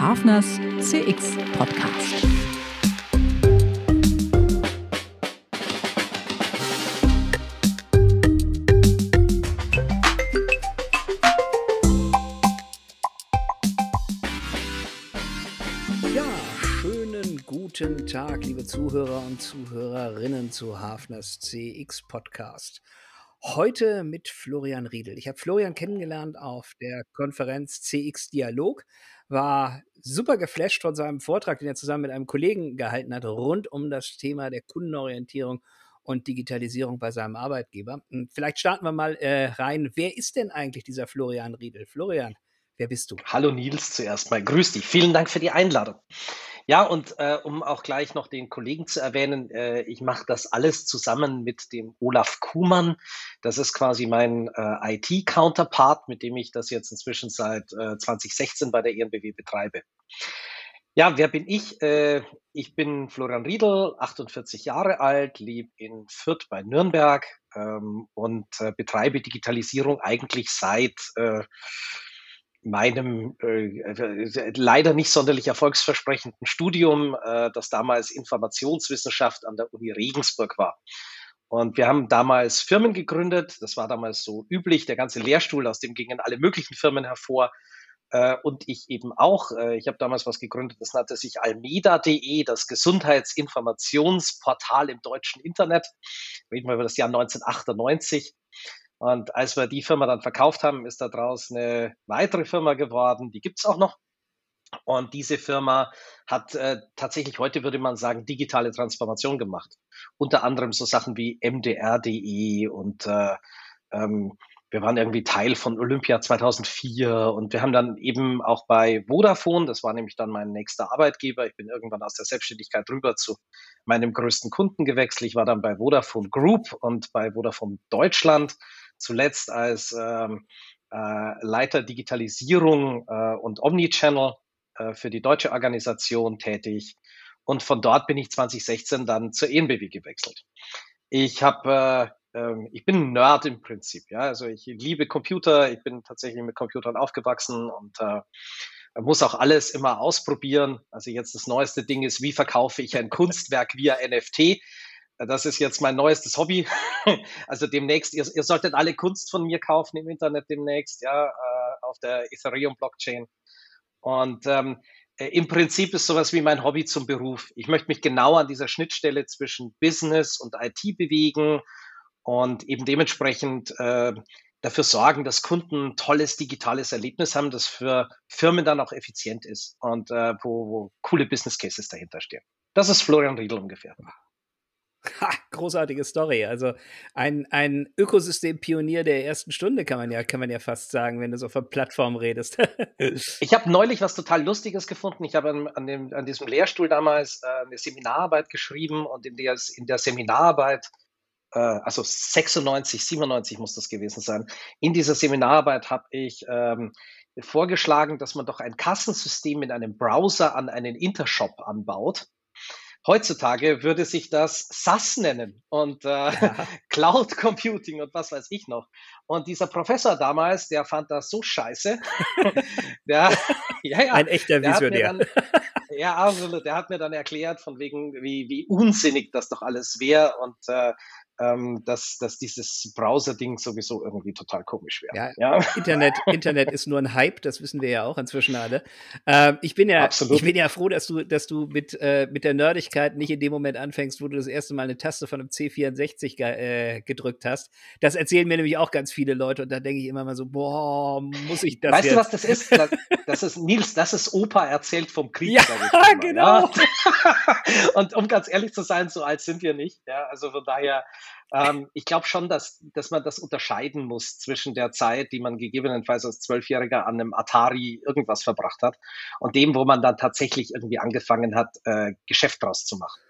Hafners CX Podcast. Ja, schönen guten Tag, liebe Zuhörer und Zuhörerinnen zu Hafners CX Podcast. Heute mit Florian Riedel. Ich habe Florian kennengelernt auf der Konferenz CX Dialog, war super geflasht von seinem Vortrag, den er zusammen mit einem Kollegen gehalten hat, rund um das Thema der Kundenorientierung und Digitalisierung bei seinem Arbeitgeber. Und vielleicht starten wir mal äh, rein. Wer ist denn eigentlich dieser Florian Riedel? Florian, wer bist du? Hallo Nils zuerst mal. Grüß dich. Vielen Dank für die Einladung. Ja, und äh, um auch gleich noch den Kollegen zu erwähnen, äh, ich mache das alles zusammen mit dem Olaf Kuhmann. Das ist quasi mein äh, IT-Counterpart, mit dem ich das jetzt inzwischen seit äh, 2016 bei der ENBW betreibe. Ja, wer bin ich? Äh, ich bin Florian Riedel, 48 Jahre alt, lebe in Fürth bei Nürnberg ähm, und äh, betreibe Digitalisierung eigentlich seit äh, meinem äh, leider nicht sonderlich erfolgsversprechenden Studium, äh, das damals Informationswissenschaft an der Uni Regensburg war. Und wir haben damals Firmen gegründet, das war damals so üblich, der ganze Lehrstuhl, aus dem gingen alle möglichen Firmen hervor. Äh, und ich eben auch. Äh, ich habe damals was gegründet, das nannte sich almeda.de, das Gesundheitsinformationsportal im deutschen Internet. Reden wir über das Jahr 1998. Und als wir die Firma dann verkauft haben, ist daraus eine weitere Firma geworden, die gibt's auch noch. Und diese Firma hat äh, tatsächlich heute, würde man sagen, digitale Transformation gemacht. Unter anderem so Sachen wie mdr.de und äh, ähm, wir waren irgendwie Teil von Olympia 2004 und wir haben dann eben auch bei Vodafone, das war nämlich dann mein nächster Arbeitgeber, ich bin irgendwann aus der Selbstständigkeit rüber zu meinem größten Kunden gewechselt. Ich war dann bei Vodafone Group und bei Vodafone Deutschland zuletzt als ähm, äh, Leiter Digitalisierung äh, und Omnichannel äh, für die deutsche Organisation tätig. Und von dort bin ich 2016 dann zur ENBW gewechselt. Ich habe äh, ähm, ich bin ein Nerd im Prinzip, ja. Also ich liebe Computer, ich bin tatsächlich mit Computern aufgewachsen und äh, muss auch alles immer ausprobieren. Also jetzt das neueste Ding ist, wie verkaufe ich ein Kunstwerk via NFT? Das ist jetzt mein neuestes Hobby. Also demnächst, ihr, ihr solltet alle Kunst von mir kaufen im Internet demnächst, ja, äh, auf der Ethereum-Blockchain. Und ähm, äh, im Prinzip ist sowas wie mein Hobby zum Beruf. Ich möchte mich genau an dieser Schnittstelle zwischen Business und IT bewegen und eben dementsprechend äh, dafür sorgen, dass Kunden ein tolles digitales Erlebnis haben, das für Firmen dann auch effizient ist und äh, wo, wo coole Business Cases dahinter stehen. Das ist Florian Riedel ungefähr. Ha, großartige Story. Also ein, ein Ökosystem-Pionier der ersten Stunde kann man ja, kann man ja fast sagen, wenn du so von Plattform redest. ich habe neulich was total Lustiges gefunden. Ich habe an, an diesem Lehrstuhl damals äh, eine Seminararbeit geschrieben und in der, in der Seminararbeit, äh, also 96, 97 muss das gewesen sein, in dieser Seminararbeit habe ich ähm, vorgeschlagen, dass man doch ein Kassensystem in einem Browser an einen Intershop anbaut Heutzutage würde sich das SAS nennen und äh, ja. Cloud Computing und was weiß ich noch. Und dieser Professor damals, der fand das so scheiße. der, ja, ja, Ein echter Visionär. Dann, ja, absolut. Der hat mir dann erklärt, von wegen, wie, wie unsinnig das doch alles wäre und äh, ähm, dass, dass dieses Browser-Ding sowieso irgendwie total komisch wäre. Ja, ja, Internet, Internet ist nur ein Hype, das wissen wir ja auch inzwischen alle. Ähm, ich, bin ja, Absolut. ich bin ja froh, dass du, dass du mit, äh, mit der Nerdigkeit nicht in dem Moment anfängst, wo du das erste Mal eine Taste von einem C64 ge äh, gedrückt hast. Das erzählen mir nämlich auch ganz viele Leute und da denke ich immer mal so, boah, muss ich das Weißt jetzt? du, was das ist? Das, das, ist, Nils, das ist Opa erzählt vom Krieg. Ja, genau. Ja? und um ganz ehrlich zu sein, so alt sind wir nicht. Ja, also von daher, ähm, ich glaube schon, dass, dass man das unterscheiden muss zwischen der Zeit, die man gegebenenfalls als Zwölfjähriger an einem Atari irgendwas verbracht hat und dem, wo man dann tatsächlich irgendwie angefangen hat, äh, Geschäft draus zu machen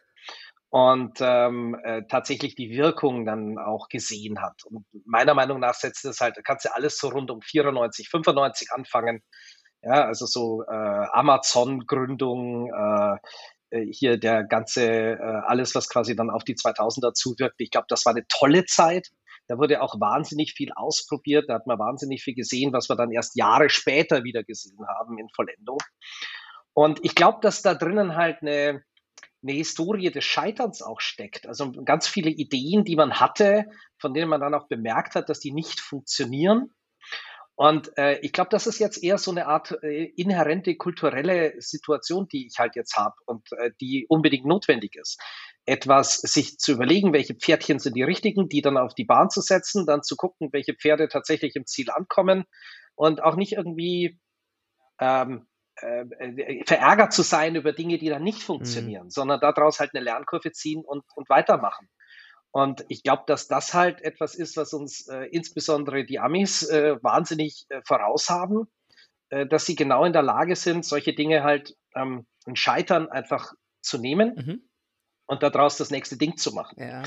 und ähm, äh, tatsächlich die Wirkung dann auch gesehen hat. Und meiner Meinung nach setzt es halt, kannst du alles so rund um 94, 95 anfangen. Ja, also so äh, Amazon-Gründung, äh, hier der ganze, äh, alles, was quasi dann auf die 2000er zuwirkt. Ich glaube, das war eine tolle Zeit. Da wurde auch wahnsinnig viel ausprobiert. Da hat man wahnsinnig viel gesehen, was wir dann erst Jahre später wieder gesehen haben in Vollendung. Und ich glaube, dass da drinnen halt eine, eine Historie des Scheiterns auch steckt. Also ganz viele Ideen, die man hatte, von denen man dann auch bemerkt hat, dass die nicht funktionieren. Und äh, ich glaube, das ist jetzt eher so eine Art äh, inhärente kulturelle Situation, die ich halt jetzt habe und äh, die unbedingt notwendig ist. Etwas sich zu überlegen, welche Pferdchen sind die richtigen, die dann auf die Bahn zu setzen, dann zu gucken, welche Pferde tatsächlich im Ziel ankommen und auch nicht irgendwie ähm, äh, äh, verärgert zu sein über Dinge, die dann nicht funktionieren, mhm. sondern daraus halt eine Lernkurve ziehen und, und weitermachen. Und ich glaube, dass das halt etwas ist, was uns äh, insbesondere die Amis äh, wahnsinnig äh, voraus haben, äh, dass sie genau in der Lage sind, solche Dinge halt ähm, ein Scheitern einfach zu nehmen mhm. und daraus das nächste Ding zu machen. Ja.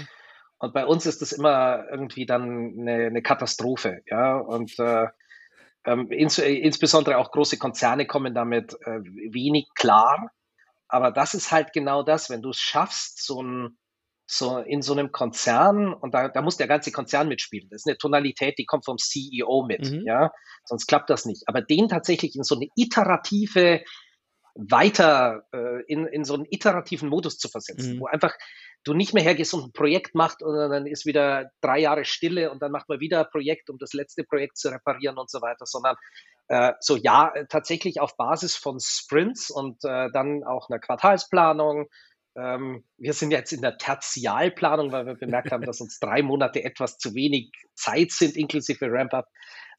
Und bei uns ist das immer irgendwie dann eine, eine Katastrophe. Ja, und ähm, ins, äh, insbesondere auch große Konzerne kommen damit äh, wenig klar. Aber das ist halt genau das, wenn du es schaffst, so ein so in so einem Konzern, und da, da muss der ganze Konzern mitspielen. Das ist eine Tonalität, die kommt vom CEO mit, mhm. ja. Sonst klappt das nicht. Aber den tatsächlich in so eine iterative, weiter, äh, in, in so einen iterativen Modus zu versetzen, mhm. wo einfach du nicht mehr hergehst und ein Projekt machst und dann ist wieder drei Jahre Stille und dann macht man wieder ein Projekt, um das letzte Projekt zu reparieren und so weiter, sondern äh, so ja, tatsächlich auf Basis von Sprints und äh, dann auch einer Quartalsplanung. Ähm, wir sind jetzt in der Tertialplanung, weil wir bemerkt haben, dass uns drei Monate etwas zu wenig Zeit sind, inklusive Ramp-up.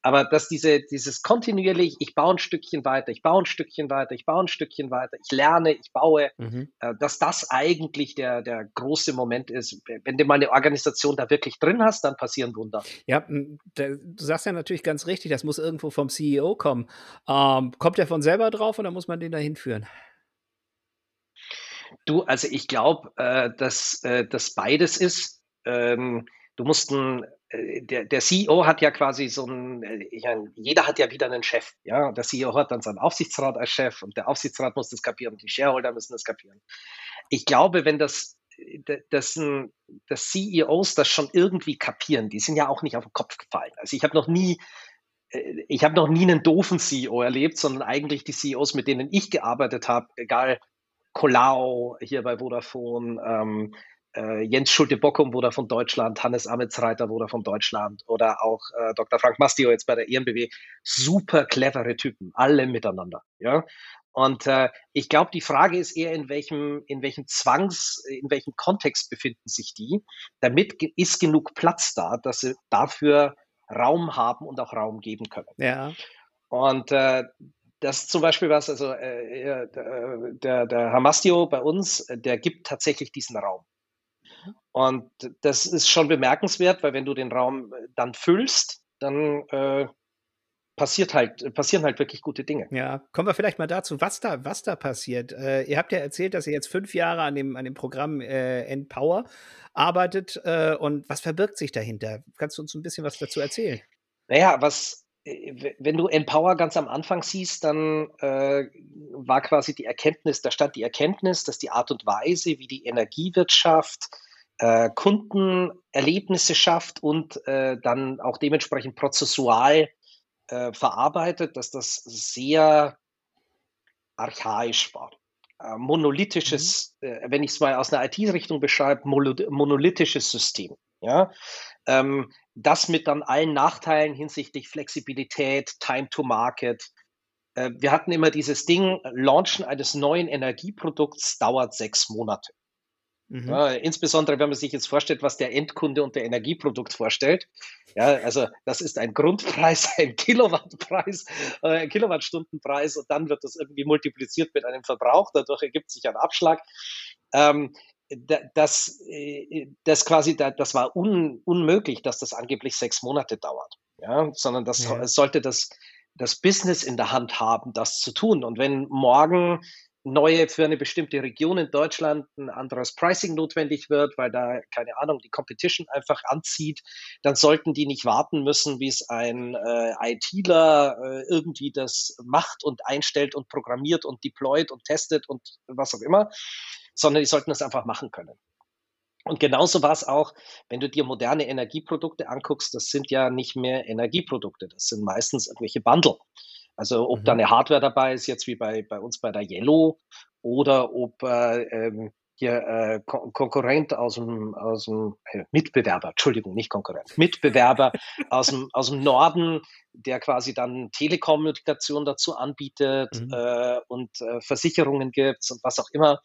Aber dass diese, dieses kontinuierlich, ich baue ein Stückchen weiter, ich baue ein Stückchen weiter, ich baue ein Stückchen weiter, ich lerne, ich baue, mhm. äh, dass das eigentlich der, der große Moment ist. Wenn du mal eine Organisation da wirklich drin hast, dann passieren Wunder. Ja, du sagst ja natürlich ganz richtig, das muss irgendwo vom CEO kommen. Ähm, kommt der von selber drauf oder muss man den da hinführen? Du, also ich glaube, äh, dass äh, das beides ist. Ähm, du musst ein äh, der, der CEO hat ja quasi so ein, äh, jeder hat ja wieder einen Chef, ja. Der CEO hat dann seinen Aufsichtsrat als Chef und der Aufsichtsrat muss das kapieren und die Shareholder müssen das kapieren. Ich glaube, wenn das, das, das CEOs das schon irgendwie kapieren, die sind ja auch nicht auf den Kopf gefallen. Also ich habe noch nie, äh, ich habe noch nie einen doofen CEO erlebt, sondern eigentlich die CEOs, mit denen ich gearbeitet habe, egal Colau hier bei Vodafone, ähm, äh, Jens Schulte-Bockum wurde von Deutschland, Hannes Ametsreiter wurde von Deutschland oder auch äh, Dr. Frank Mastio jetzt bei der EMBW. Super clevere Typen, alle miteinander. Ja? Und äh, ich glaube, die Frage ist eher, in welchem, in welchem Zwangs, in welchem Kontext befinden sich die. Damit ist genug Platz da, dass sie dafür Raum haben und auch Raum geben können. Ja. Und äh, das zum Beispiel was, also äh, der, der Hamastio bei uns, der gibt tatsächlich diesen Raum. Und das ist schon bemerkenswert, weil wenn du den Raum äh, dann füllst, dann äh, passiert halt, passieren halt wirklich gute Dinge. Ja, kommen wir vielleicht mal dazu, was da, was da passiert. Äh, ihr habt ja erzählt, dass ihr jetzt fünf Jahre an dem, an dem Programm äh, Empower arbeitet äh, und was verbirgt sich dahinter? Kannst du uns ein bisschen was dazu erzählen? Naja, was, äh, wenn du Empower ganz am Anfang siehst, dann äh, war quasi die Erkenntnis, da stand die Erkenntnis, dass die Art und Weise, wie die Energiewirtschaft äh, Kundenerlebnisse schafft und äh, dann auch dementsprechend prozessual äh, verarbeitet, dass das sehr archaisch war. Äh, monolithisches, mhm. Äh, wenn ich es mal aus einer IT-Richtung beschreibe, monolithisches System. Ja? Ähm, das mit dann allen Nachteilen hinsichtlich Flexibilität, Time to Market. Äh, wir hatten immer dieses Ding, Launchen eines neuen Energieprodukts dauert sechs Monate. Mhm. Ja, insbesondere, wenn man sich jetzt vorstellt, was der Endkunde unter Energieprodukt vorstellt. Ja, also das ist ein Grundpreis, ein Kilowattpreis, äh, ein Kilowattstundenpreis und dann wird das irgendwie multipliziert mit einem Verbrauch. Dadurch ergibt sich ein Abschlag. Ähm, das, äh, das quasi, das war un, unmöglich, dass das angeblich sechs Monate dauert. Ja, sondern das ja. sollte das, das Business in der Hand haben, das zu tun. Und wenn morgen neue für eine bestimmte Region in Deutschland ein anderes Pricing notwendig wird, weil da, keine Ahnung, die Competition einfach anzieht, dann sollten die nicht warten müssen, wie es ein äh, ITler äh, irgendwie das macht und einstellt und programmiert und deployt und testet und was auch immer, sondern die sollten das einfach machen können. Und genauso war es auch, wenn du dir moderne Energieprodukte anguckst, das sind ja nicht mehr Energieprodukte, das sind meistens irgendwelche Bundle. Also ob mhm. da eine Hardware dabei ist, jetzt wie bei, bei uns bei der Yellow, oder ob äh, ähm, hier äh, Kon Konkurrent aus dem, aus dem äh, Mitbewerber, Entschuldigung, nicht Konkurrent, Mitbewerber aus dem, aus dem Norden, der quasi dann Telekommunikation dazu anbietet mhm. äh, und äh, Versicherungen gibt und was auch immer.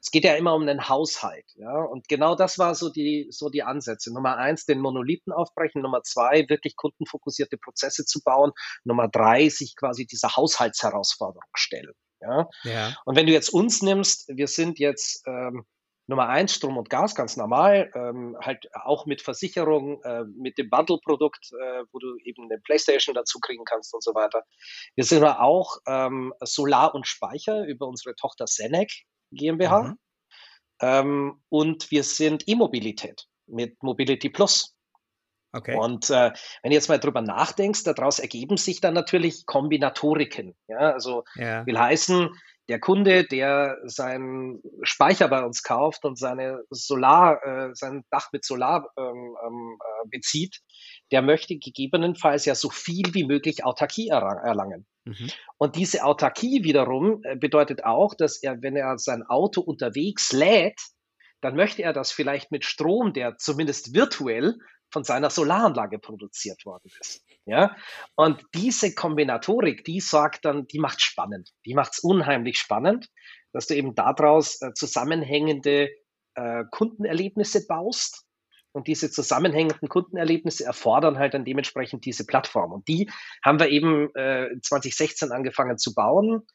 Es geht ja immer um den Haushalt, ja. Und genau das war so die, so die Ansätze. Nummer eins, den Monolithen aufbrechen. Nummer zwei, wirklich kundenfokussierte Prozesse zu bauen. Nummer drei, sich quasi dieser Haushaltsherausforderung stellen. Ja? ja. Und wenn du jetzt uns nimmst, wir sind jetzt ähm, Nummer eins Strom und Gas, ganz normal, ähm, halt auch mit Versicherung, äh, mit dem Bundle-Produkt, äh, wo du eben eine Playstation dazu kriegen kannst und so weiter. Wir sind aber auch ähm, Solar und Speicher über unsere Tochter Senec GmbH. Mhm. Ähm, und wir sind E-Mobilität mit Mobility Plus. Okay. Und äh, wenn du jetzt mal drüber nachdenkst, daraus ergeben sich dann natürlich Kombinatoriken. Ja, also ja. will heißen, der Kunde, der seinen Speicher bei uns kauft und seine Solar, äh, sein Dach mit Solar ähm, ähm, äh, bezieht, der möchte gegebenenfalls ja so viel wie möglich Autarkie erlangen. Mhm. Und diese Autarkie wiederum äh, bedeutet auch, dass er, wenn er sein Auto unterwegs lädt, dann möchte er das vielleicht mit Strom, der zumindest virtuell von seiner Solaranlage produziert worden ist. Ja, und diese Kombinatorik, die sorgt dann, die macht spannend. Die macht es unheimlich spannend, dass du eben daraus äh, zusammenhängende äh, Kundenerlebnisse baust. Und diese zusammenhängenden Kundenerlebnisse erfordern halt dann dementsprechend diese Plattform. Und die haben wir eben äh, 2016 angefangen zu bauen.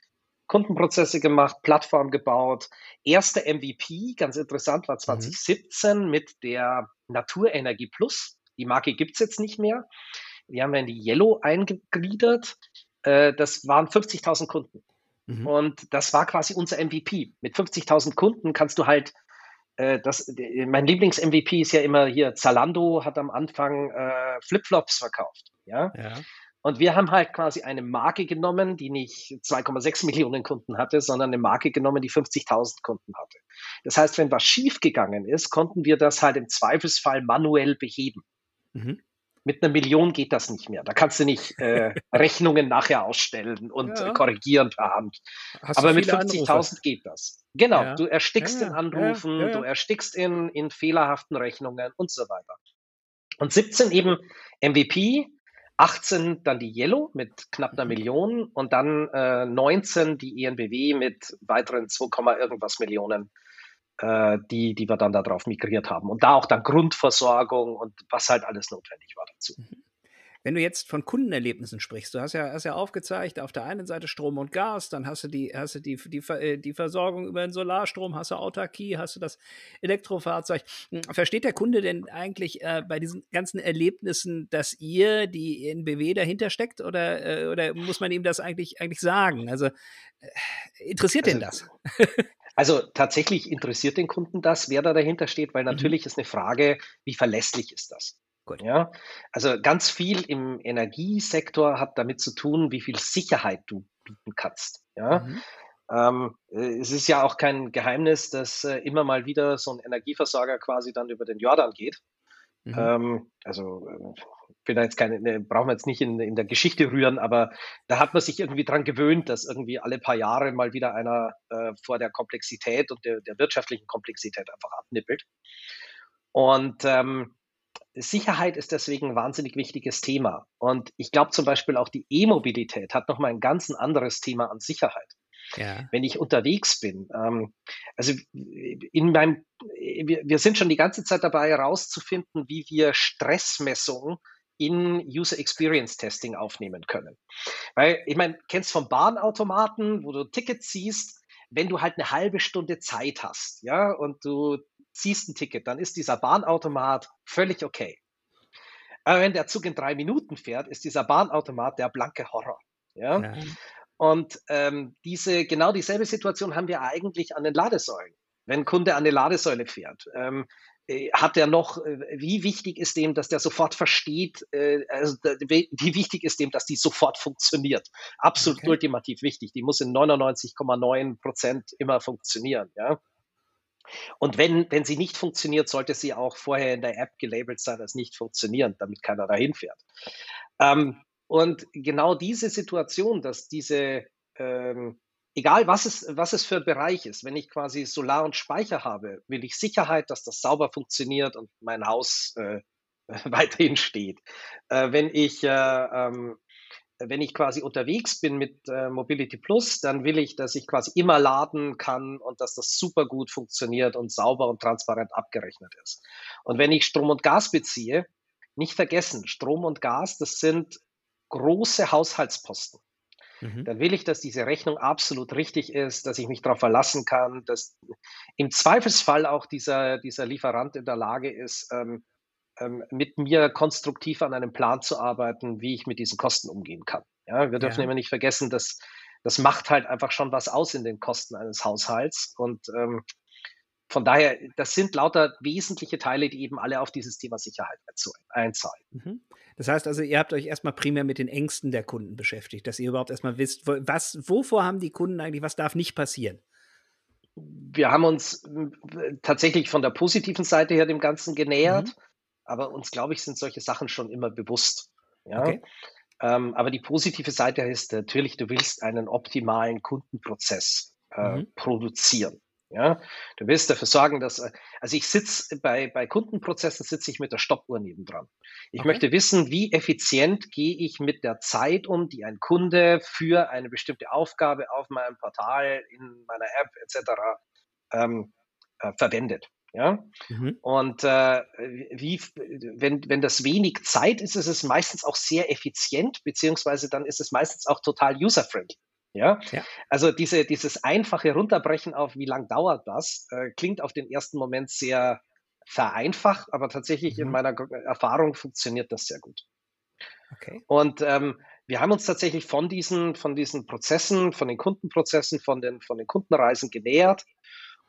Kundenprozesse gemacht, Plattform gebaut. Erster MVP, ganz interessant, war 2017 mhm. mit der Naturenergie Plus. Die Marke gibt es jetzt nicht mehr. Wir haben ja in die Yellow eingegliedert. Äh, das waren 50.000 Kunden. Mhm. Und das war quasi unser MVP. Mit 50.000 Kunden kannst du halt äh, das, mein Lieblings-MVP ist ja immer hier, Zalando hat am Anfang äh, Flipflops verkauft. Ja? ja. Und wir haben halt quasi eine Marke genommen, die nicht 2,6 Millionen Kunden hatte, sondern eine Marke genommen, die 50.000 Kunden hatte. Das heißt, wenn was schiefgegangen ist, konnten wir das halt im Zweifelsfall manuell beheben. Mhm. Mit einer Million geht das nicht mehr. Da kannst du nicht äh, Rechnungen nachher ausstellen und ja. korrigieren per Hand. Hast Aber mit 50.000 geht das. Genau, ja. du erstickst ja, in Anrufen, du erstickst in, in fehlerhaften Rechnungen und so weiter. Und 17 eben MVP, 18 dann die Yellow mit knapp einer mhm. Million und dann äh, 19 die ENBW mit weiteren 2, irgendwas Millionen, äh, die, die wir dann darauf migriert haben. Und da auch dann Grundversorgung und was halt alles notwendig war dazu. Mhm. Wenn du jetzt von Kundenerlebnissen sprichst, du hast ja, hast ja aufgezeigt, auf der einen Seite Strom und Gas, dann hast du die, hast du die, die, äh, die Versorgung über den Solarstrom, hast du Autarkie, hast du das Elektrofahrzeug. Hm, versteht der Kunde denn eigentlich äh, bei diesen ganzen Erlebnissen, dass ihr die NBW dahinter steckt oder, äh, oder muss man ihm das eigentlich, eigentlich sagen? Also äh, interessiert also, den das? Also tatsächlich interessiert den Kunden das, wer da dahinter steht, weil mhm. natürlich mhm. ist eine Frage, wie verlässlich ist das? Gut. Ja, also ganz viel im Energiesektor hat damit zu tun, wie viel Sicherheit du bieten kannst. Ja, mhm. ähm, äh, es ist ja auch kein Geheimnis, dass äh, immer mal wieder so ein Energieversorger quasi dann über den Jordan geht. Mhm. Ähm, also äh, will da jetzt keine, ne, brauchen wir jetzt nicht in, in der Geschichte rühren, aber da hat man sich irgendwie dran gewöhnt, dass irgendwie alle paar Jahre mal wieder einer äh, vor der Komplexität und der, der wirtschaftlichen Komplexität einfach abnippelt. Und ähm, Sicherheit ist deswegen ein wahnsinnig wichtiges Thema. Und ich glaube zum Beispiel auch die E-Mobilität hat nochmal ein ganz anderes Thema an Sicherheit. Ja. Wenn ich unterwegs bin, ähm, also in meinem, wir, wir sind schon die ganze Zeit dabei herauszufinden, wie wir Stressmessungen in User Experience Testing aufnehmen können. Weil, ich meine, kennst vom Bahnautomaten, wo du Tickets siehst, wenn du halt eine halbe Stunde Zeit hast, ja, und du ziehst ein Ticket, dann ist dieser Bahnautomat völlig okay. Aber wenn der Zug in drei Minuten fährt, ist dieser Bahnautomat der blanke Horror. Ja? ja. Und ähm, diese, genau dieselbe Situation haben wir eigentlich an den Ladesäulen. Wenn ein Kunde an eine Ladesäule fährt, ähm, äh, hat er noch, äh, wie wichtig ist dem, dass der sofort versteht, äh, also wie wichtig ist dem, dass die sofort funktioniert? Absolut okay. ultimativ wichtig. Die muss in 99,9 Prozent immer funktionieren. Ja? Und wenn, wenn sie nicht funktioniert, sollte sie auch vorher in der App gelabelt sein als nicht funktionierend, damit keiner dahin fährt. Ähm, Und genau diese Situation, dass diese, ähm, egal was es, was es für ein Bereich ist, wenn ich quasi Solar und Speicher habe, will ich Sicherheit, dass das sauber funktioniert und mein Haus äh, weiterhin steht. Äh, wenn ich äh, ähm, wenn ich quasi unterwegs bin mit äh, Mobility Plus, dann will ich, dass ich quasi immer laden kann und dass das super gut funktioniert und sauber und transparent abgerechnet ist. Und wenn ich Strom und Gas beziehe, nicht vergessen, Strom und Gas, das sind große Haushaltsposten. Mhm. Dann will ich, dass diese Rechnung absolut richtig ist, dass ich mich darauf verlassen kann, dass im Zweifelsfall auch dieser, dieser Lieferant in der Lage ist, ähm, mit mir konstruktiv an einem Plan zu arbeiten, wie ich mit diesen Kosten umgehen kann. Ja, wir dürfen ja. immer nicht vergessen, dass das macht halt einfach schon was aus in den Kosten eines Haushalts. Und ähm, von daher, das sind lauter wesentliche Teile, die eben alle auf dieses Thema Sicherheit einzahlen. Mhm. Das heißt also, ihr habt euch erstmal primär mit den Ängsten der Kunden beschäftigt, dass ihr überhaupt erstmal wisst, was, wovor haben die Kunden eigentlich, was darf nicht passieren? Wir haben uns tatsächlich von der positiven Seite her dem Ganzen genähert. Mhm aber uns, glaube ich, sind solche Sachen schon immer bewusst. Ja? Okay. Ähm, aber die positive Seite ist natürlich, du willst einen optimalen Kundenprozess äh, mhm. produzieren. Ja, du willst dafür sorgen, dass, äh, also ich sitze bei, bei Kundenprozessen sitze ich mit der Stoppuhr nebendran. Ich okay. möchte wissen, wie effizient gehe ich mit der Zeit um, die ein Kunde für eine bestimmte Aufgabe auf meinem Portal, in meiner App etc. Ähm, äh, verwendet. Ja? Mhm. Und äh, wie, wenn, wenn das wenig Zeit ist, ist es meistens auch sehr effizient, beziehungsweise dann ist es meistens auch total user-friendly. Ja? ja? also diese, dieses einfache Runterbrechen auf, wie lang dauert das, äh, klingt auf den ersten Moment sehr vereinfacht, aber tatsächlich mhm. in meiner Erfahrung funktioniert das sehr gut. Okay. Und ähm, wir haben uns tatsächlich von diesen, von diesen Prozessen, von den Kundenprozessen, von den, von den Kundenreisen genähert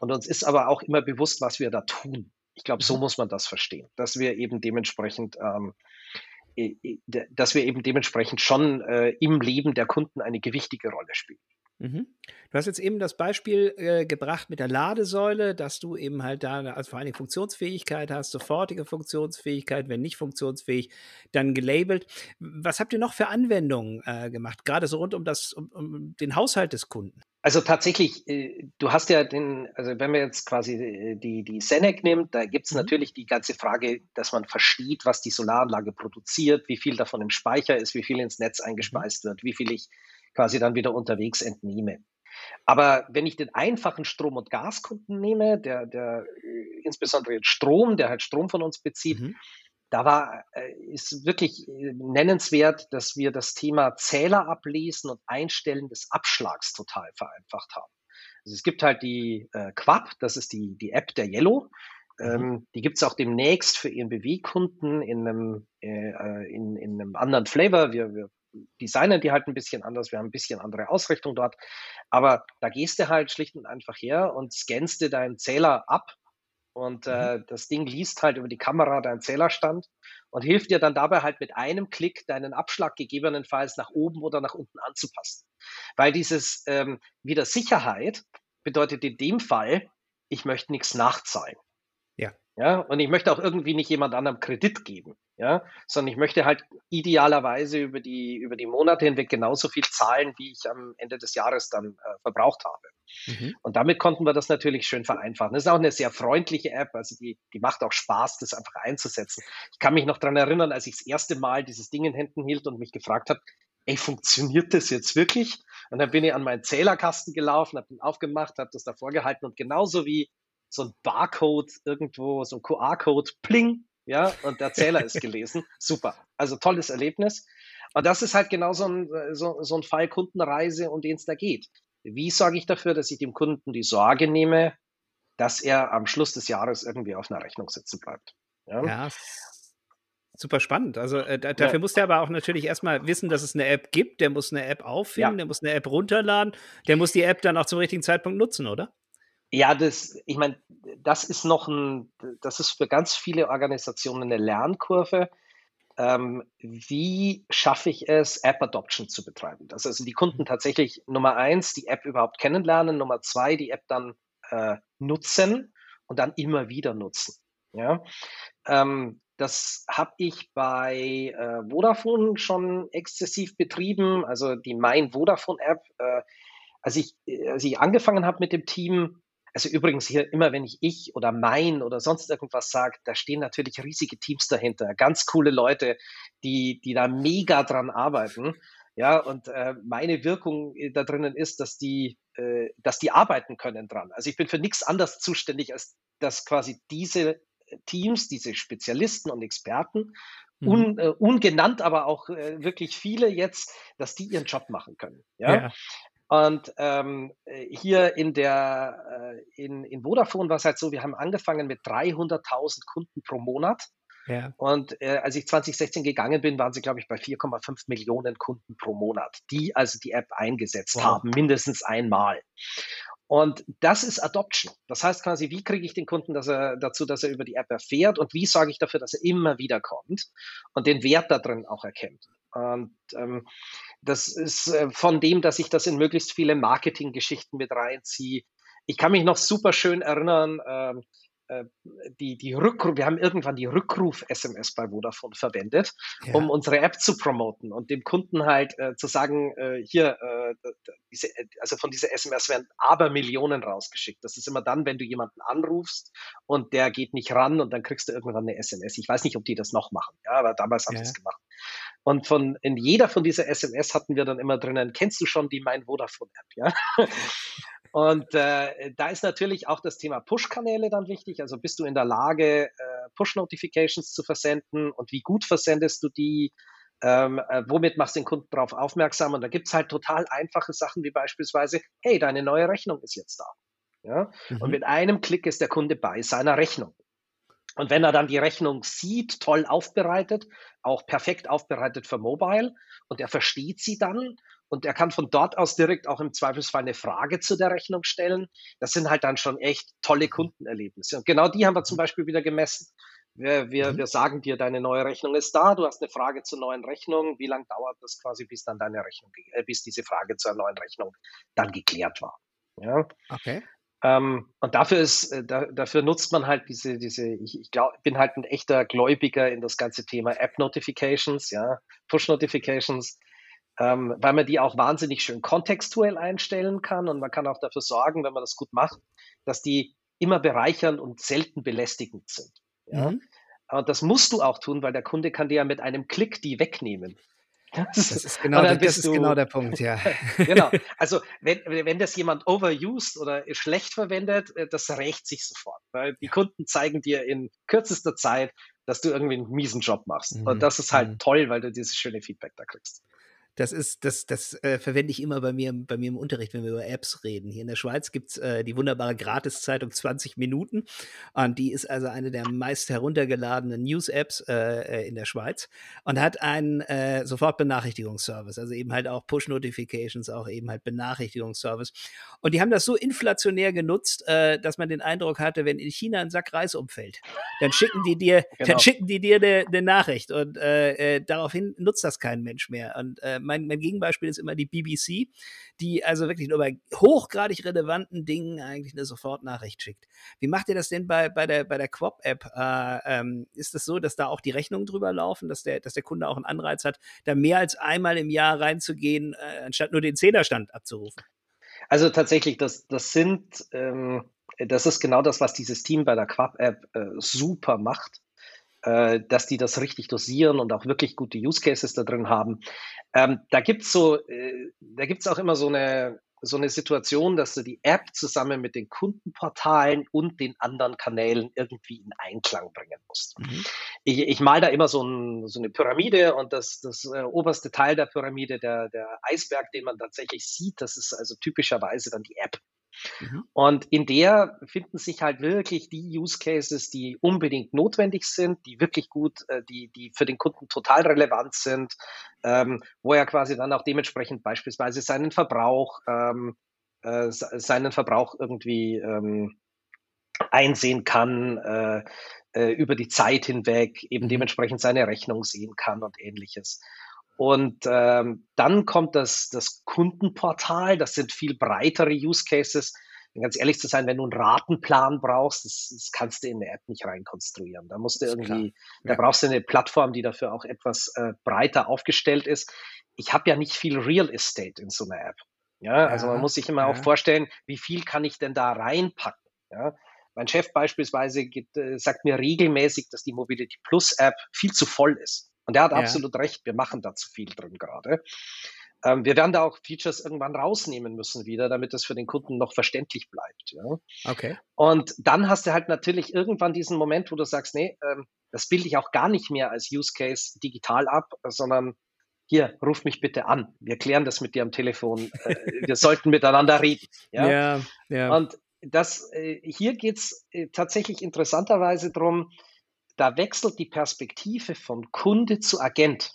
und uns ist aber auch immer bewusst, was wir da tun. Ich glaube, so mhm. muss man das verstehen, dass wir eben dementsprechend, ähm, dass wir eben dementsprechend schon äh, im Leben der Kunden eine gewichtige Rolle spielen. Mhm. Du hast jetzt eben das Beispiel äh, gebracht mit der Ladesäule, dass du eben halt da also vor allem Funktionsfähigkeit hast, sofortige Funktionsfähigkeit, wenn nicht funktionsfähig, dann gelabelt. Was habt ihr noch für Anwendungen äh, gemacht, gerade so rund um, das, um, um den Haushalt des Kunden? Also tatsächlich, äh, du hast ja den, also wenn man jetzt quasi äh, die, die Senec nimmt, da gibt es mhm. natürlich die ganze Frage, dass man versteht, was die Solaranlage produziert, wie viel davon im Speicher ist, wie viel ins Netz mhm. eingespeist wird, wie viel ich quasi dann wieder unterwegs entnehme. Aber wenn ich den einfachen Strom- und Gaskunden nehme, der, der äh, insbesondere Strom, der halt Strom von uns bezieht, mhm da war, äh, ist wirklich äh, nennenswert, dass wir das Thema Zähler ablesen und Einstellen des Abschlags total vereinfacht haben. Also es gibt halt die äh, Quap, das ist die, die App der Yellow. Mhm. Ähm, die gibt's auch demnächst für ihren BW-Kunden in einem, äh, in, in einem anderen Flavor. Wir, wir designen die halt ein bisschen anders, wir haben ein bisschen andere Ausrichtung dort. Aber da gehst du halt schlicht und einfach her und scannst dir deinen Zähler ab und mhm. äh, das Ding liest halt über die Kamera deinen Zählerstand und hilft dir dann dabei halt mit einem Klick deinen Abschlag gegebenenfalls nach oben oder nach unten anzupassen. Weil dieses ähm, wieder Sicherheit bedeutet in dem Fall, ich möchte nichts nachzahlen. Ja. Und ich möchte auch irgendwie nicht jemand anderem Kredit geben ja, sondern ich möchte halt idealerweise über die, über die Monate hinweg genauso viel zahlen, wie ich am Ende des Jahres dann äh, verbraucht habe. Mhm. Und damit konnten wir das natürlich schön vereinfachen. Das ist auch eine sehr freundliche App, also die, die macht auch Spaß, das einfach einzusetzen. Ich kann mich noch daran erinnern, als ich das erste Mal dieses Ding in Händen hielt und mich gefragt habe, ey, funktioniert das jetzt wirklich? Und dann bin ich an meinen Zählerkasten gelaufen, habe den aufgemacht, habe das davor gehalten und genauso wie so ein Barcode irgendwo, so ein QR-Code, pling, ja, und der Zähler ist gelesen. Super. Also tolles Erlebnis. Und das ist halt genau so ein, so, so ein Fall Kundenreise, um den es da geht. Wie sorge ich dafür, dass ich dem Kunden die Sorge nehme, dass er am Schluss des Jahres irgendwie auf einer Rechnung sitzen bleibt? Ja, ja super spannend. Also äh, dafür ja. muss der aber auch natürlich erstmal wissen, dass es eine App gibt. Der muss eine App auffinden, ja. der muss eine App runterladen, der muss die App dann auch zum richtigen Zeitpunkt nutzen, oder? Ja, das, ich meine, das ist noch ein, das ist für ganz viele Organisationen eine Lernkurve. Ähm, wie schaffe ich es, App Adoption zu betreiben? Dass also die Kunden tatsächlich Nummer eins die App überhaupt kennenlernen, Nummer zwei die App dann äh, nutzen und dann immer wieder nutzen. Ja, ähm, das habe ich bei äh, Vodafone schon exzessiv betrieben, also die Mein Vodafone App. Äh, als, ich, als ich angefangen habe mit dem Team, also übrigens hier immer, wenn ich ich oder mein oder sonst irgendwas sage, da stehen natürlich riesige Teams dahinter, ganz coole Leute, die, die da mega dran arbeiten. Ja, und äh, meine Wirkung äh, da drinnen ist, dass die, äh, dass die arbeiten können dran. Also ich bin für nichts anderes zuständig, als dass quasi diese Teams, diese Spezialisten und Experten, mhm. un, äh, ungenannt, aber auch äh, wirklich viele jetzt, dass die ihren Job machen können. Ja. ja. Und ähm, hier in der äh, in, in Vodafone war es halt so, wir haben angefangen mit 300.000 Kunden pro Monat. Ja. Und äh, als ich 2016 gegangen bin, waren sie, glaube ich, bei 4,5 Millionen Kunden pro Monat, die also die App eingesetzt wow. haben, mindestens einmal. Und das ist Adoption. Das heißt quasi, wie kriege ich den Kunden dass er, dazu, dass er über die App erfährt und wie sorge ich dafür, dass er immer wieder kommt und den Wert da drin auch erkennt. Und ähm, das ist äh, von dem, dass ich das in möglichst viele Marketinggeschichten mit reinziehe. Ich kann mich noch super schön erinnern, ähm, äh, die, die Rückruf, wir haben irgendwann die Rückruf-SMS bei Vodafone verwendet, ja. um unsere App zu promoten und dem Kunden halt äh, zu sagen, äh, hier, äh, diese, also von dieser SMS werden aber Millionen rausgeschickt. Das ist immer dann, wenn du jemanden anrufst und der geht nicht ran und dann kriegst du irgendwann eine SMS. Ich weiß nicht, ob die das noch machen, ja, aber damals haben ja. sie es gemacht. Und von in jeder von dieser SMS hatten wir dann immer drinnen, kennst du schon die Mein Vodafone App, ja? Und äh, da ist natürlich auch das Thema Push-Kanäle dann wichtig. Also bist du in der Lage, äh, Push-Notifications zu versenden und wie gut versendest du die? Ähm, äh, womit machst du den Kunden darauf aufmerksam? Und da gibt's halt total einfache Sachen wie beispielsweise, hey, deine neue Rechnung ist jetzt da. Ja? Mhm. Und mit einem Klick ist der Kunde bei seiner Rechnung. Und wenn er dann die Rechnung sieht, toll aufbereitet, auch perfekt aufbereitet für Mobile, und er versteht sie dann und er kann von dort aus direkt auch im Zweifelsfall eine Frage zu der Rechnung stellen. Das sind halt dann schon echt tolle Kundenerlebnisse. Und genau die haben wir zum Beispiel wieder gemessen. Wir, wir, mhm. wir sagen dir, deine neue Rechnung ist da, du hast eine Frage zur neuen Rechnung. Wie lange dauert das quasi, bis dann deine Rechnung, äh, bis diese Frage zur neuen Rechnung dann geklärt war? Ja. Okay. Ähm, und dafür ist, äh, da, dafür nutzt man halt diese, diese, ich, ich glaube, bin halt ein echter Gläubiger in das ganze Thema App Notifications, ja, Push Notifications ähm, weil man die auch wahnsinnig schön kontextuell einstellen kann und man kann auch dafür sorgen, wenn man das gut macht, dass die immer bereichernd und selten belästigend sind. Ja? Mhm. Aber das musst du auch tun, weil der Kunde kann dir ja mit einem Klick die wegnehmen. Das, das ist, genau, der, das ist du, genau der Punkt, ja. genau. Also wenn, wenn das jemand overused oder schlecht verwendet, äh, das rächt sich sofort. Weil die Kunden zeigen dir in kürzester Zeit, dass du irgendwie einen miesen Job machst. Mhm. Und das ist halt mhm. toll, weil du dieses schöne Feedback da kriegst. Das ist, das, das äh, verwende ich immer bei mir, bei mir im Unterricht, wenn wir über Apps reden. Hier in der Schweiz gibt's äh, die wunderbare Gratiszeitung 20 Minuten. Und die ist also eine der meist heruntergeladenen News-Apps äh, äh, in der Schweiz und hat einen äh, Sofortbenachrichtigungsservice, also eben halt auch Push-Notifications, auch eben halt Benachrichtigungsservice. Und die haben das so inflationär genutzt, äh, dass man den Eindruck hatte, wenn in China ein Sack Reis umfällt, dann schicken die dir, genau. dann schicken die dir eine ne Nachricht und äh, äh, daraufhin nutzt das kein Mensch mehr. Und äh, mein, mein Gegenbeispiel ist immer die BBC, die also wirklich nur bei hochgradig relevanten Dingen eigentlich eine Sofortnachricht schickt. Wie macht ihr das denn bei, bei der, bei der Quop-App? Äh, ähm, ist das so, dass da auch die Rechnungen drüber laufen, dass der, dass der Kunde auch einen Anreiz hat, da mehr als einmal im Jahr reinzugehen, äh, anstatt nur den Zehnerstand abzurufen? Also tatsächlich, das, das sind, ähm, das ist genau das, was dieses Team bei der Quap-App äh, super macht äh, dass die das richtig dosieren und auch wirklich gute Use Cases da drin haben. Ähm, da gibt's so, äh, da gibt's auch immer so eine, so eine Situation, dass du die App zusammen mit den Kundenportalen und den anderen Kanälen irgendwie in Einklang bringen musst. Mhm. Ich, ich mal da immer so, ein, so, eine Pyramide und das, das äh, oberste Teil der Pyramide, der, der Eisberg, den man tatsächlich sieht, das ist also typischerweise dann die App. Mhm. Und in der finden sich halt wirklich die Use Cases, die unbedingt notwendig sind, die wirklich gut, äh, die, die für den Kunden total relevant sind, ähm, wo er quasi dann auch dementsprechend beispielsweise seinen Verbrauch, ähm, äh, seinen Verbrauch irgendwie ähm, einsehen kann, äh, äh, über die Zeit hinweg, eben dementsprechend seine Rechnung sehen kann und ähnliches. Und ähm, dann kommt das, das Kundenportal, das sind viel breitere Use Cases, ganz ehrlich zu sein, wenn du einen Ratenplan brauchst, das, das kannst du in eine App nicht reinkonstruieren. Da musst du irgendwie, da brauchst du eine Plattform, die dafür auch etwas äh, breiter aufgestellt ist. Ich habe ja nicht viel Real Estate in so einer App. Ja, also man muss sich immer ja. auch vorstellen, wie viel kann ich denn da reinpacken? Ja, mein Chef beispielsweise gibt, äh, sagt mir regelmäßig, dass die Mobility Plus App viel zu voll ist. Und er hat ja. absolut recht, wir machen da zu viel drin gerade. Ähm, wir werden da auch Features irgendwann rausnehmen müssen wieder, damit das für den Kunden noch verständlich bleibt. Ja? Okay. Und dann hast du halt natürlich irgendwann diesen Moment, wo du sagst, nee, ähm, das bilde ich auch gar nicht mehr als Use Case digital ab, sondern hier, ruf mich bitte an. Wir klären das mit dir am Telefon. Äh, wir sollten miteinander reden. Ja, ja. ja. Und das, äh, hier geht's äh, tatsächlich interessanterweise drum. Da wechselt die Perspektive von Kunde zu Agent.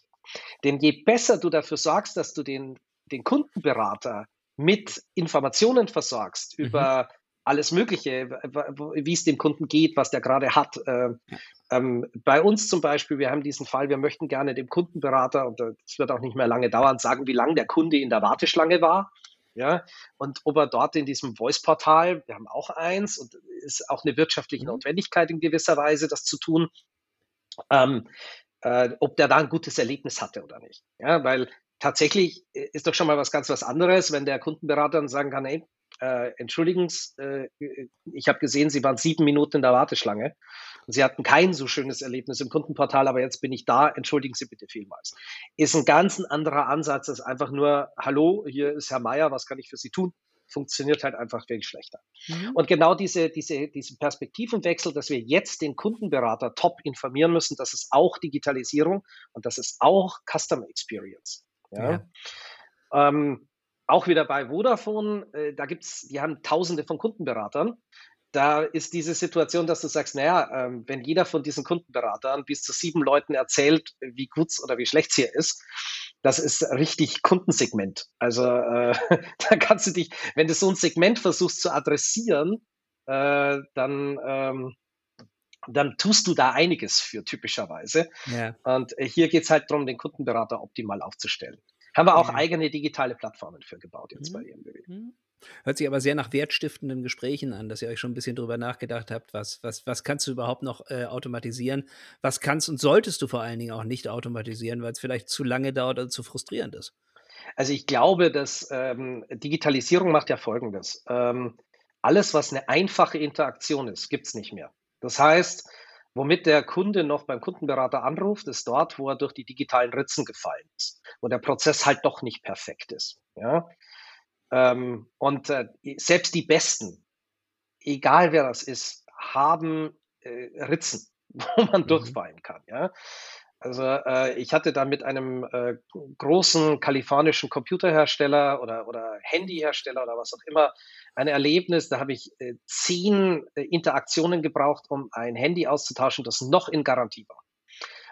Denn je besser du dafür sorgst, dass du den, den Kundenberater mit Informationen versorgst mhm. über alles Mögliche, wie es dem Kunden geht, was der gerade hat. Äh, ähm, bei uns zum Beispiel, wir haben diesen Fall, wir möchten gerne dem Kundenberater, und es wird auch nicht mehr lange dauern, sagen, wie lange der Kunde in der Warteschlange war. Ja, und ob er dort in diesem Voice-Portal, wir haben auch eins und ist auch eine wirtschaftliche mhm. Notwendigkeit in gewisser Weise, das zu tun, ähm, äh, ob der da ein gutes Erlebnis hatte oder nicht. Ja, weil tatsächlich äh, ist doch schon mal was ganz was anderes, wenn der Kundenberater dann sagen kann, hey, äh, entschuldigen Sie, äh, ich habe gesehen, Sie waren sieben Minuten in der Warteschlange und Sie hatten kein so schönes Erlebnis im Kundenportal, aber jetzt bin ich da, entschuldigen Sie bitte vielmals. Ist ein ganz anderer Ansatz als einfach nur, hallo, hier ist Herr Meier, was kann ich für Sie tun? Funktioniert halt einfach viel schlechter. Mhm. Und genau diese, diese, diesen Perspektivenwechsel, dass wir jetzt den Kundenberater top informieren müssen, das ist auch Digitalisierung und das ist auch Customer Experience. Ja. ja. Ähm, auch wieder bei Vodafone, äh, da gibt's, die haben tausende von Kundenberatern. Da ist diese Situation, dass du sagst, naja, ähm, wenn jeder von diesen Kundenberatern bis zu sieben Leuten erzählt, wie gut oder wie schlecht es hier ist, das ist richtig Kundensegment. Also äh, da kannst du dich, wenn du so ein Segment versuchst zu adressieren, äh, dann ähm, dann tust du da einiges für typischerweise. Ja. Und hier geht es halt darum, den Kundenberater optimal aufzustellen. Haben wir auch ja. eigene digitale Plattformen für gebaut jetzt mhm. bei EMBW. Mhm. Hört sich aber sehr nach wertstiftenden Gesprächen an, dass ihr euch schon ein bisschen drüber nachgedacht habt, was, was, was kannst du überhaupt noch äh, automatisieren, was kannst und solltest du vor allen Dingen auch nicht automatisieren, weil es vielleicht zu lange dauert oder zu frustrierend ist. Also ich glaube, dass ähm, Digitalisierung macht ja Folgendes. Ähm, alles, was eine einfache Interaktion ist, gibt es nicht mehr. Das heißt, Womit der Kunde noch beim Kundenberater anruft, ist dort, wo er durch die digitalen Ritzen gefallen ist, wo der Prozess halt doch nicht perfekt ist. Ja? Ähm, und äh, selbst die Besten, egal wer das ist, haben äh, Ritzen, wo man mhm. durchfallen kann. Ja? Also äh, ich hatte da mit einem äh, großen kalifornischen Computerhersteller oder, oder Handyhersteller oder was auch immer ein Erlebnis. Da habe ich äh, zehn äh, Interaktionen gebraucht, um ein Handy auszutauschen, das noch in Garantie war.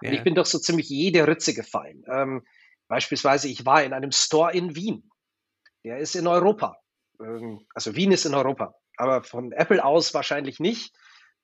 Ja. Und ich bin durch so ziemlich jede Ritze gefallen. Ähm, beispielsweise, ich war in einem Store in Wien. Der ist in Europa. Ähm, also Wien ist in Europa. Aber von Apple aus wahrscheinlich nicht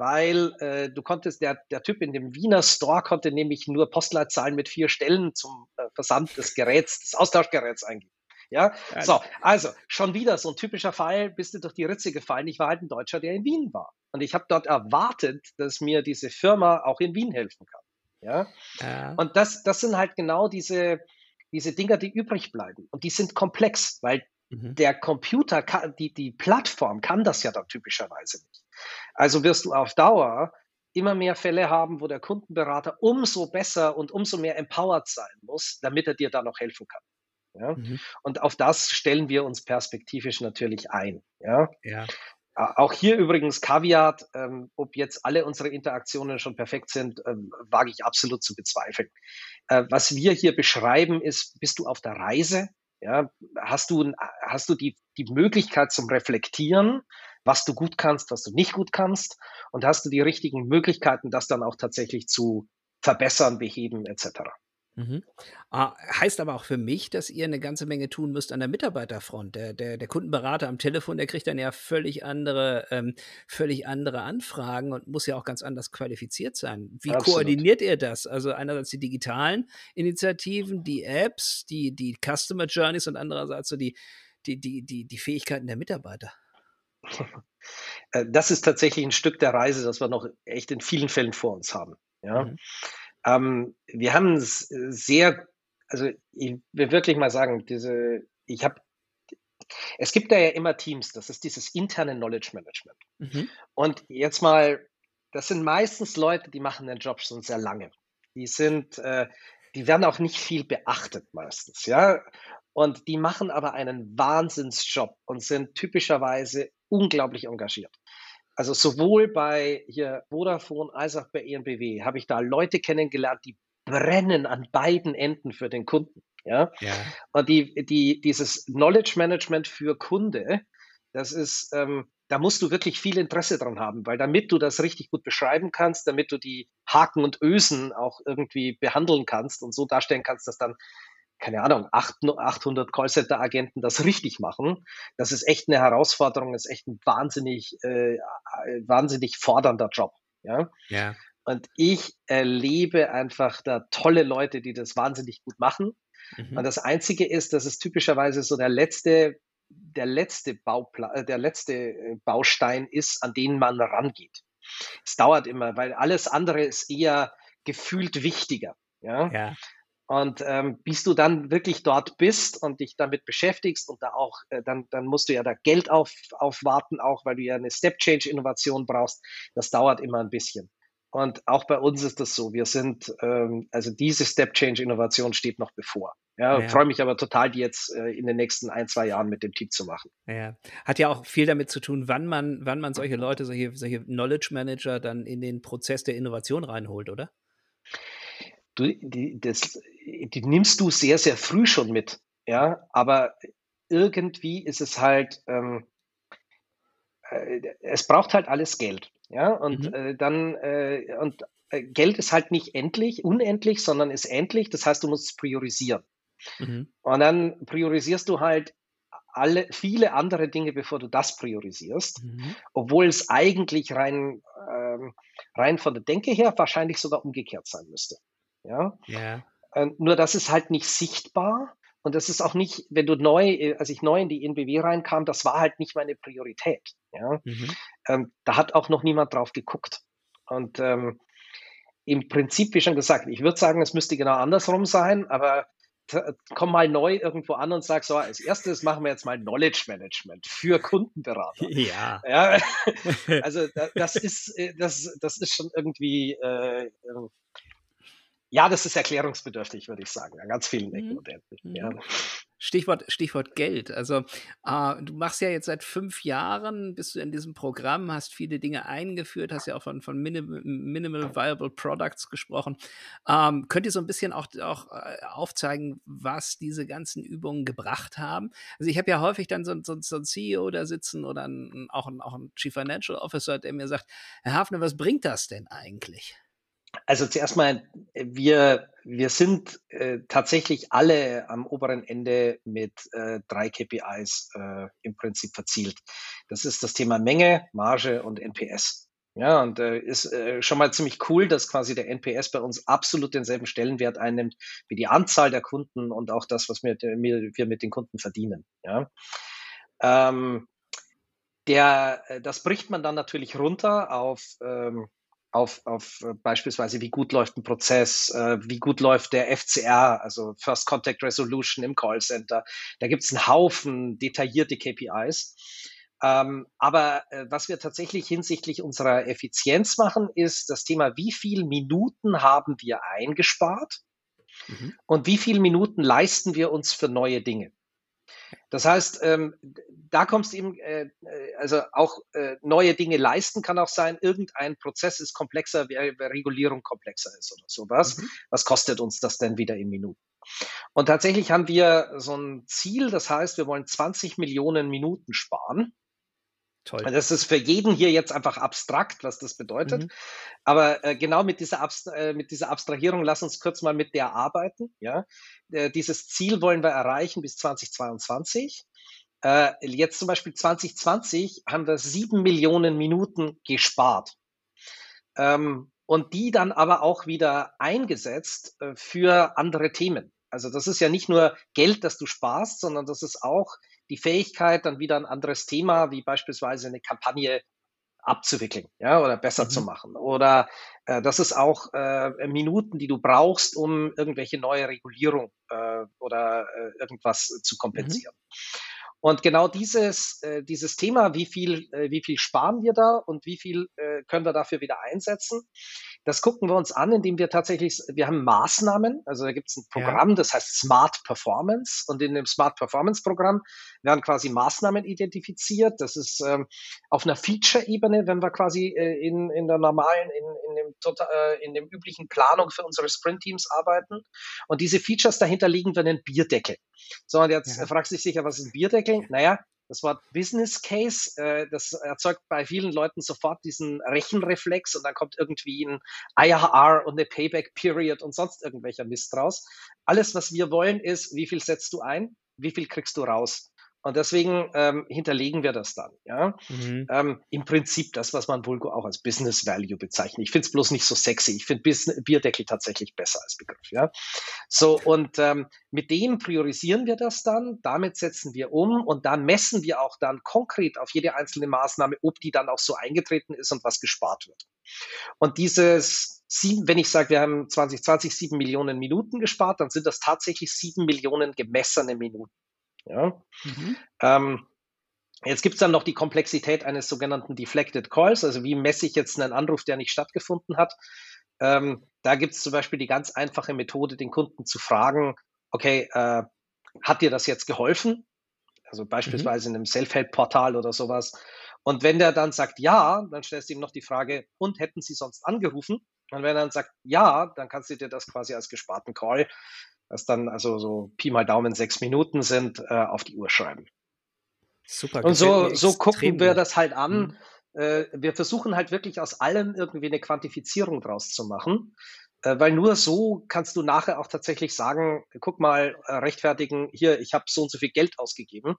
weil äh, du konntest, der, der Typ in dem Wiener Store konnte nämlich nur Postleitzahlen mit vier Stellen zum äh, Versand des Geräts, des Austauschgeräts eingeben. Ja, ja, so, also schon wieder so ein typischer Fall, bist du durch die Ritze gefallen. Ich war halt ein Deutscher, der in Wien war. Und ich habe dort erwartet, dass mir diese Firma auch in Wien helfen kann. Ja, ja. und das, das sind halt genau diese, diese Dinger, die übrig bleiben. Und die sind komplex, weil mhm. der Computer, kann, die, die Plattform kann das ja dann typischerweise nicht. Also wirst du auf Dauer immer mehr Fälle haben, wo der Kundenberater umso besser und umso mehr empowered sein muss, damit er dir da noch helfen kann. Ja? Mhm. Und auf das stellen wir uns perspektivisch natürlich ein. Ja. ja. Auch hier übrigens Kaviat, ähm, ob jetzt alle unsere Interaktionen schon perfekt sind, ähm, wage ich absolut zu bezweifeln. Äh, was wir hier beschreiben ist, bist du auf der Reise? Ja, hast du, hast du die, die Möglichkeit zum Reflektieren? was du gut kannst, was du nicht gut kannst und hast du die richtigen Möglichkeiten, das dann auch tatsächlich zu verbessern, beheben etc. Mhm. Ah, heißt aber auch für mich, dass ihr eine ganze Menge tun müsst an der Mitarbeiterfront. Der, der, der Kundenberater am Telefon, der kriegt dann ja völlig andere, ähm, völlig andere Anfragen und muss ja auch ganz anders qualifiziert sein. Wie Absolut. koordiniert ihr das? Also einerseits die digitalen Initiativen, die Apps, die, die Customer Journeys und andererseits so die, die, die, die, die Fähigkeiten der Mitarbeiter. Äh, das ist tatsächlich ein Stück der Reise, das wir noch echt in vielen Fällen vor uns haben. Ja. Mhm. Ähm, wir haben es sehr, also ich will wirklich mal sagen, diese, ich habe es gibt da ja immer Teams, das ist dieses interne Knowledge Management. Mhm. Und jetzt mal, das sind meistens Leute, die machen den Job schon sehr lange. Die sind, äh, die werden auch nicht viel beachtet meistens, ja. Und die machen aber einen Wahnsinnsjob und sind typischerweise unglaublich engagiert. Also sowohl bei hier Vodafone als auch bei ENBW habe ich da Leute kennengelernt, die brennen an beiden Enden für den Kunden. Ja. ja. Und die, die, dieses Knowledge Management für Kunde, das ist, ähm, da musst du wirklich viel Interesse dran haben, weil damit du das richtig gut beschreiben kannst, damit du die Haken und Ösen auch irgendwie behandeln kannst und so darstellen kannst, dass dann keine Ahnung, 800 Callcenter-Agenten das richtig machen. Das ist echt eine Herausforderung, ist echt ein wahnsinnig, äh, wahnsinnig fordernder Job. Ja. ja. Und ich erlebe einfach da tolle Leute, die das wahnsinnig gut machen. Mhm. Und das Einzige ist, dass es typischerweise so der letzte, der letzte Baupla äh, der letzte äh, Baustein ist, an den man rangeht. Es dauert immer, weil alles andere ist eher gefühlt wichtiger. Ja. ja. Und ähm, bis du dann wirklich dort bist und dich damit beschäftigst und da auch, äh, dann, dann musst du ja da Geld auf, aufwarten, auch weil du ja eine Step-Change-Innovation brauchst. Das dauert immer ein bisschen. Und auch bei uns ist das so. Wir sind, ähm, also diese Step-Change-Innovation steht noch bevor. Ja, ja. freue mich aber total, die jetzt äh, in den nächsten ein, zwei Jahren mit dem Team zu machen. Ja, hat ja auch viel damit zu tun, wann man, wann man solche Leute, solche, solche Knowledge Manager dann in den Prozess der Innovation reinholt, oder? Du, die, das, die nimmst du sehr, sehr früh schon mit. Ja, aber irgendwie ist es halt, ähm, äh, es braucht halt alles Geld. Ja, und mhm. äh, dann, äh, und äh, Geld ist halt nicht endlich, unendlich, sondern ist endlich. Das heißt, du musst priorisieren. Mhm. Und dann priorisierst du halt alle, viele andere Dinge, bevor du das priorisierst, mhm. obwohl es eigentlich rein, ähm, rein von der Denke her wahrscheinlich sogar umgekehrt sein müsste. Ja. ja. Ähm, nur das ist halt nicht sichtbar und das ist auch nicht, wenn du neu, äh, als ich neu in die NBW reinkam, das war halt nicht meine Priorität. Ja? Mhm. Ähm, da hat auch noch niemand drauf geguckt. Und ähm, im Prinzip, wie schon gesagt, ich würde sagen, es müsste genau andersrum sein, aber komm mal neu irgendwo an und sag so, als erstes machen wir jetzt mal Knowledge Management für Kundenberater. Ja. ja also das ist, äh, das, das ist schon irgendwie, äh, ja, das ist erklärungsbedürftig, würde ich sagen, an ganz vielen Ecken mhm. und Enden. Mhm. Ja. Stichwort, Stichwort Geld. Also äh, du machst ja jetzt seit fünf Jahren, bist du in diesem Programm, hast viele Dinge eingeführt, hast ja auch von, von Minim Minimal Viable Products gesprochen. Ähm, könnt ihr so ein bisschen auch, auch äh, aufzeigen, was diese ganzen Übungen gebracht haben? Also ich habe ja häufig dann so, so, so ein CEO da sitzen oder ein, auch, ein, auch ein Chief Financial Officer, der mir sagt, Herr Hafner, was bringt das denn eigentlich? Also zuerst mal, wir, wir sind äh, tatsächlich alle am oberen Ende mit äh, drei KPIs äh, im Prinzip verzielt. Das ist das Thema Menge, Marge und NPS. Ja, und äh, ist äh, schon mal ziemlich cool, dass quasi der NPS bei uns absolut denselben Stellenwert einnimmt wie die Anzahl der Kunden und auch das, was wir, wir mit den Kunden verdienen. Ja. Ähm, der, äh, das bricht man dann natürlich runter auf ähm, auf, auf äh, beispielsweise, wie gut läuft ein Prozess, äh, wie gut läuft der FCR, also First Contact Resolution im Callcenter. Da gibt es einen Haufen detaillierte KPIs. Ähm, aber äh, was wir tatsächlich hinsichtlich unserer Effizienz machen, ist das Thema, wie viele Minuten haben wir eingespart mhm. und wie viele Minuten leisten wir uns für neue Dinge. Das heißt, ähm, da kommst du eben, äh, äh, also auch äh, neue Dinge leisten kann auch sein, irgendein Prozess ist komplexer, wie Regulierung komplexer ist oder sowas. Mhm. Was kostet uns das denn wieder in Minuten? Und tatsächlich haben wir so ein Ziel, das heißt, wir wollen 20 Millionen Minuten sparen. Toll. Das ist für jeden hier jetzt einfach abstrakt, was das bedeutet. Mhm. Aber äh, genau mit dieser, Abst äh, mit dieser Abstrahierung, lass uns kurz mal mit der arbeiten. Ja? Äh, dieses Ziel wollen wir erreichen bis 2022. Äh, jetzt zum Beispiel 2020 haben wir sieben Millionen Minuten gespart. Ähm, und die dann aber auch wieder eingesetzt äh, für andere Themen. Also das ist ja nicht nur Geld, das du sparst, sondern das ist auch die Fähigkeit, dann wieder ein anderes Thema, wie beispielsweise eine Kampagne abzuwickeln, ja, oder besser mhm. zu machen. Oder äh, das ist auch äh, Minuten, die du brauchst, um irgendwelche neue Regulierung äh, oder äh, irgendwas zu mhm. kompensieren. Mhm. Und genau dieses, äh, dieses Thema, wie viel, äh, wie viel sparen wir da und wie viel können wir dafür wieder einsetzen, das gucken wir uns an, indem wir tatsächlich, wir haben Maßnahmen, also da gibt es ein Programm, ja. das heißt Smart Performance und in dem Smart Performance Programm werden quasi Maßnahmen identifiziert. Das ist ähm, auf einer Feature-Ebene, wenn wir quasi äh, in, in der normalen, in, in, dem, tota-, äh, in dem üblichen Planung für unsere Sprint-Teams arbeiten. Und diese Features dahinter liegen wir einen Bierdeckel. So, und jetzt ja. fragst du dich sicher, was ist ein Bierdeckel? Naja, das Wort Business Case, äh, das erzeugt bei vielen Leuten sofort diesen Rechenreflex und dann kommt irgendwie ein IRR und eine Payback Period und sonst irgendwelcher Mist draus. Alles, was wir wollen, ist, wie viel setzt du ein, wie viel kriegst du raus? Und deswegen ähm, hinterlegen wir das dann. Ja? Mhm. Ähm, Im Prinzip das, was man wohl auch als Business Value bezeichnet. Ich finde es bloß nicht so sexy. Ich finde Bierdeckel tatsächlich besser als Begriff. Ja? So, und ähm, mit dem priorisieren wir das dann, damit setzen wir um und dann messen wir auch dann konkret auf jede einzelne Maßnahme, ob die dann auch so eingetreten ist und was gespart wird. Und dieses sieben, wenn ich sage, wir haben 2020 sieben Millionen Minuten gespart, dann sind das tatsächlich sieben Millionen gemessene Minuten. Ja? Mhm. Ähm, jetzt gibt es dann noch die Komplexität eines sogenannten Deflected Calls, also wie messe ich jetzt einen Anruf, der nicht stattgefunden hat. Ähm, da gibt es zum Beispiel die ganz einfache Methode, den Kunden zu fragen, okay, äh, hat dir das jetzt geholfen? Also beispielsweise mhm. in einem Self-Help-Portal oder sowas. Und wenn der dann sagt ja, dann stellst du ihm noch die Frage, und hätten sie sonst angerufen? Und wenn er dann sagt ja, dann kannst du dir das quasi als gesparten Call das dann also so Pi mal Daumen sechs Minuten sind, äh, auf die Uhr schreiben. Super. Und so, so gucken wir das halt an. Mhm. Äh, wir versuchen halt wirklich aus allem irgendwie eine Quantifizierung draus zu machen. Äh, weil nur so kannst du nachher auch tatsächlich sagen, guck mal, äh, rechtfertigen, hier, ich habe so und so viel Geld ausgegeben.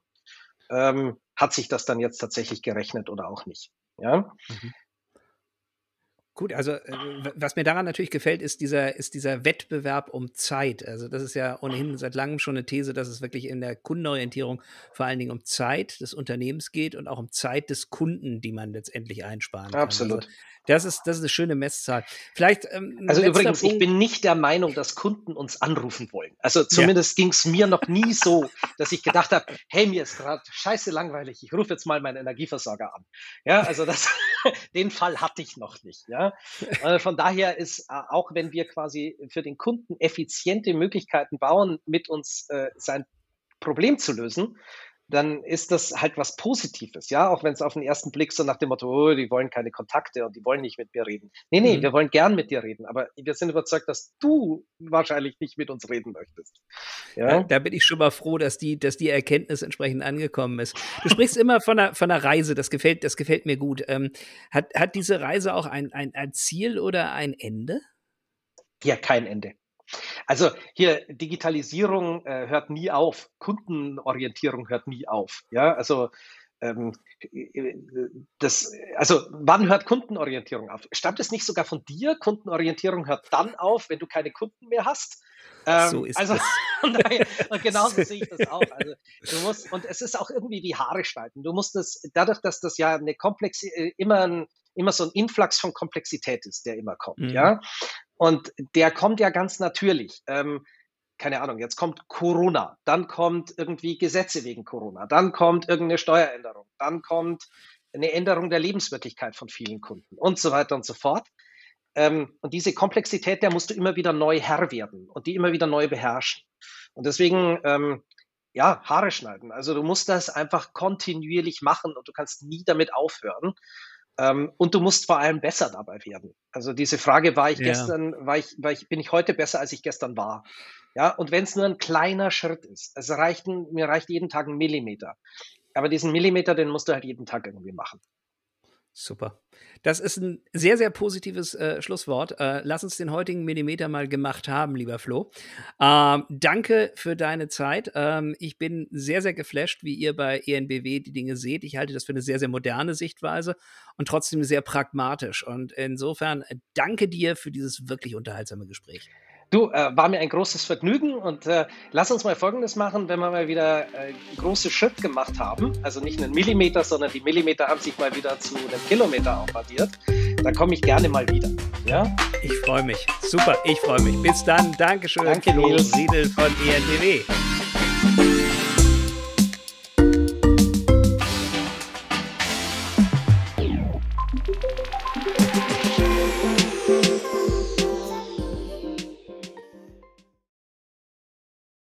Ähm, hat sich das dann jetzt tatsächlich gerechnet oder auch nicht? Ja. Mhm. Gut, also äh, was mir daran natürlich gefällt, ist dieser, ist dieser Wettbewerb um Zeit. Also das ist ja ohnehin seit langem schon eine These, dass es wirklich in der Kundenorientierung vor allen Dingen um Zeit des Unternehmens geht und auch um Zeit des Kunden, die man letztendlich einsparen kann. Absolut. Also das ist, das ist eine schöne Messzahl. Vielleicht. Ähm, also übrigens, Punkt. ich bin nicht der Meinung, dass Kunden uns anrufen wollen. Also zumindest ja. ging es mir noch nie so, dass ich gedacht habe, hey, mir ist gerade scheiße langweilig, ich rufe jetzt mal meinen Energieversorger an. Ja, also das, den Fall hatte ich noch nicht. Ja, äh, von daher ist äh, auch wenn wir quasi für den Kunden effiziente Möglichkeiten bauen, mit uns äh, sein Problem zu lösen, dann ist das halt was Positives, ja, auch wenn es auf den ersten Blick so nach dem Motto, oh, die wollen keine Kontakte und die wollen nicht mit mir reden. Nee, nee, mhm. wir wollen gern mit dir reden, aber wir sind überzeugt, dass du wahrscheinlich nicht mit uns reden möchtest. Ja? ja da bin ich schon mal froh, dass die, dass die Erkenntnis entsprechend angekommen ist. Du sprichst immer von einer, von einer Reise, das gefällt, das gefällt mir gut. Ähm, hat, hat diese Reise auch ein, ein, ein Ziel oder ein Ende? Ja, kein Ende. Also hier Digitalisierung äh, hört nie auf, Kundenorientierung hört nie auf. Ja, also ähm, das, also wann hört Kundenorientierung auf? Stammt es nicht sogar von dir? Kundenorientierung hört dann auf, wenn du keine Kunden mehr hast. Ähm, so ist also, es. und genauso sehe ich das auch. Also, du musst, und es ist auch irgendwie wie Haare schneiden. Du musst das, dadurch, dass das ja eine komplexe, äh, immer ein, immer so ein Influx von Komplexität ist, der immer kommt, mhm. ja. Und der kommt ja ganz natürlich. Ähm, keine Ahnung, jetzt kommt Corona, dann kommt irgendwie Gesetze wegen Corona, dann kommt irgendeine Steueränderung, dann kommt eine Änderung der Lebenswirklichkeit von vielen Kunden und so weiter und so fort. Ähm, und diese Komplexität, der musst du immer wieder neu Herr werden und die immer wieder neu beherrschen. Und deswegen, ähm, ja, Haare schneiden. Also du musst das einfach kontinuierlich machen und du kannst nie damit aufhören. Ähm, und du musst vor allem besser dabei werden. Also diese Frage, war ich ja. gestern, war ich, war ich, bin ich heute besser, als ich gestern war? Ja, und wenn es nur ein kleiner Schritt ist, es reicht, mir reicht jeden Tag ein Millimeter. Aber diesen Millimeter, den musst du halt jeden Tag irgendwie machen. Super. Das ist ein sehr, sehr positives äh, Schlusswort. Äh, lass uns den heutigen Millimeter mal gemacht haben, lieber Flo. Ähm, danke für deine Zeit. Ähm, ich bin sehr, sehr geflasht, wie ihr bei ENBW die Dinge seht. Ich halte das für eine sehr, sehr moderne Sichtweise und trotzdem sehr pragmatisch. Und insofern äh, danke dir für dieses wirklich unterhaltsame Gespräch. Du, äh, war mir ein großes Vergnügen und äh, lass uns mal Folgendes machen, wenn wir mal wieder äh, großen Schritt gemacht haben, also nicht einen Millimeter, sondern die Millimeter haben sich mal wieder zu einem Kilometer aufaddiert, dann komme ich gerne mal wieder. Ja? Ich freue mich. Super, ich freue mich. Bis dann. Dankeschön. Danke, Nils. Riedel von ENTW.